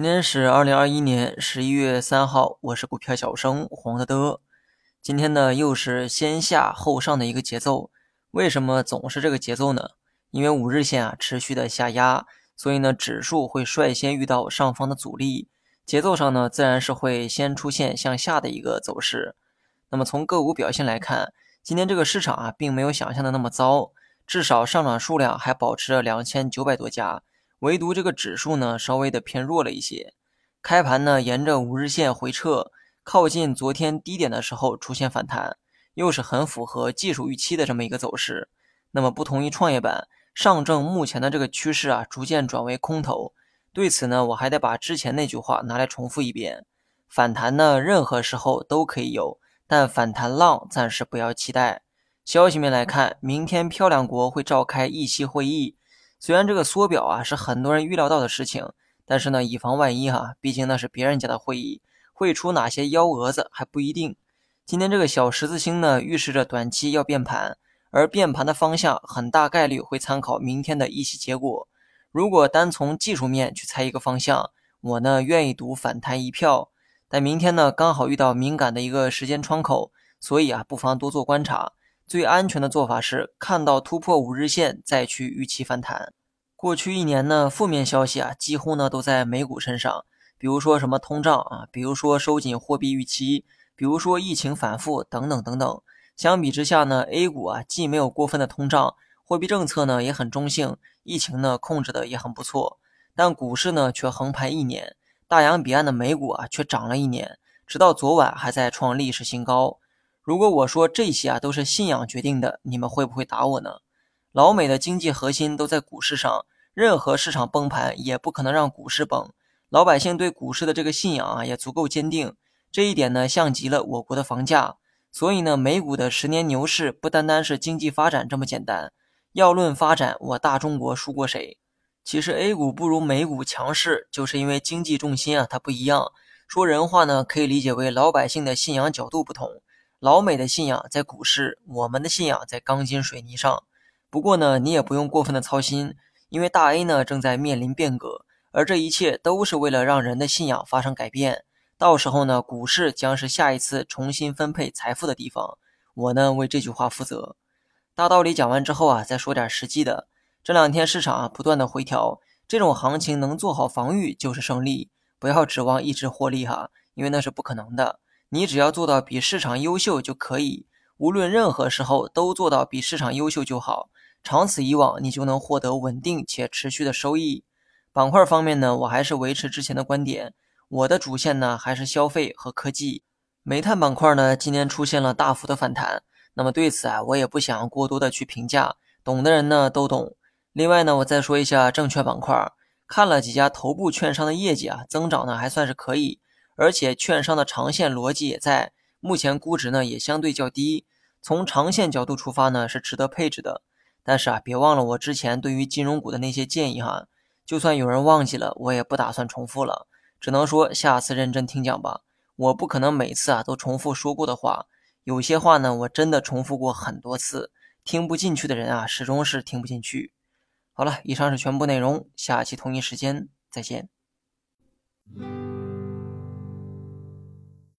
今天是二零二一年十一月三号，我是股票小生黄德德。今天呢又是先下后上的一个节奏，为什么总是这个节奏呢？因为五日线啊持续的下压，所以呢指数会率先遇到上方的阻力，节奏上呢自然是会先出现向下的一个走势。那么从个股表现来看，今天这个市场啊并没有想象的那么糟，至少上涨数量还保持了两千九百多家。唯独这个指数呢，稍微的偏弱了一些。开盘呢，沿着五日线回撤，靠近昨天低点的时候出现反弹，又是很符合技术预期的这么一个走势。那么不同于创业板，上证目前的这个趋势啊，逐渐转为空头。对此呢，我还得把之前那句话拿来重复一遍：反弹呢，任何时候都可以有，但反弹浪暂时不要期待。消息面来看，明天漂亮国会召开议息会议。虽然这个缩表啊是很多人预料到的事情，但是呢，以防万一哈，毕竟那是别人家的会议，会出哪些幺蛾子还不一定。今天这个小十字星呢，预示着短期要变盘，而变盘的方向很大概率会参考明天的议息结果。如果单从技术面去猜一个方向，我呢愿意赌反弹一票。但明天呢刚好遇到敏感的一个时间窗口，所以啊，不妨多做观察。最安全的做法是看到突破五日线再去预期反弹。过去一年呢，负面消息啊，几乎呢都在美股身上，比如说什么通胀啊，比如说收紧货币预期，比如说疫情反复等等等等。相比之下呢，A 股啊既没有过分的通胀，货币政策呢也很中性，疫情呢控制的也很不错，但股市呢却横盘一年，大洋彼岸的美股啊却涨了一年，直到昨晚还在创历史新高。如果我说这些啊都是信仰决定的，你们会不会打我呢？老美的经济核心都在股市上，任何市场崩盘也不可能让股市崩。老百姓对股市的这个信仰啊也足够坚定，这一点呢像极了我国的房价。所以呢，美股的十年牛市不单单是经济发展这么简单，要论发展，我大中国输过谁？其实 A 股不如美股强势，就是因为经济重心啊它不一样。说人话呢，可以理解为老百姓的信仰角度不同。老美的信仰在股市，我们的信仰在钢筋水泥上。不过呢，你也不用过分的操心，因为大 A 呢正在面临变革，而这一切都是为了让人的信仰发生改变。到时候呢，股市将是下一次重新分配财富的地方。我呢为这句话负责。大道理讲完之后啊，再说点实际的。这两天市场啊不断的回调，这种行情能做好防御就是胜利，不要指望一直获利哈，因为那是不可能的。你只要做到比市场优秀就可以，无论任何时候都做到比市场优秀就好。长此以往，你就能获得稳定且持续的收益。板块方面呢，我还是维持之前的观点，我的主线呢还是消费和科技。煤炭板块呢今天出现了大幅的反弹，那么对此啊，我也不想过多的去评价，懂的人呢都懂。另外呢，我再说一下证券板块，看了几家头部券商的业绩啊，增长呢还算是可以。而且券商的长线逻辑也在，目前估值呢也相对较低，从长线角度出发呢是值得配置的。但是啊，别忘了我之前对于金融股的那些建议哈，就算有人忘记了，我也不打算重复了，只能说下次认真听讲吧。我不可能每次啊都重复说过的话，有些话呢我真的重复过很多次，听不进去的人啊始终是听不进去。好了，以上是全部内容，下期同一时间再见。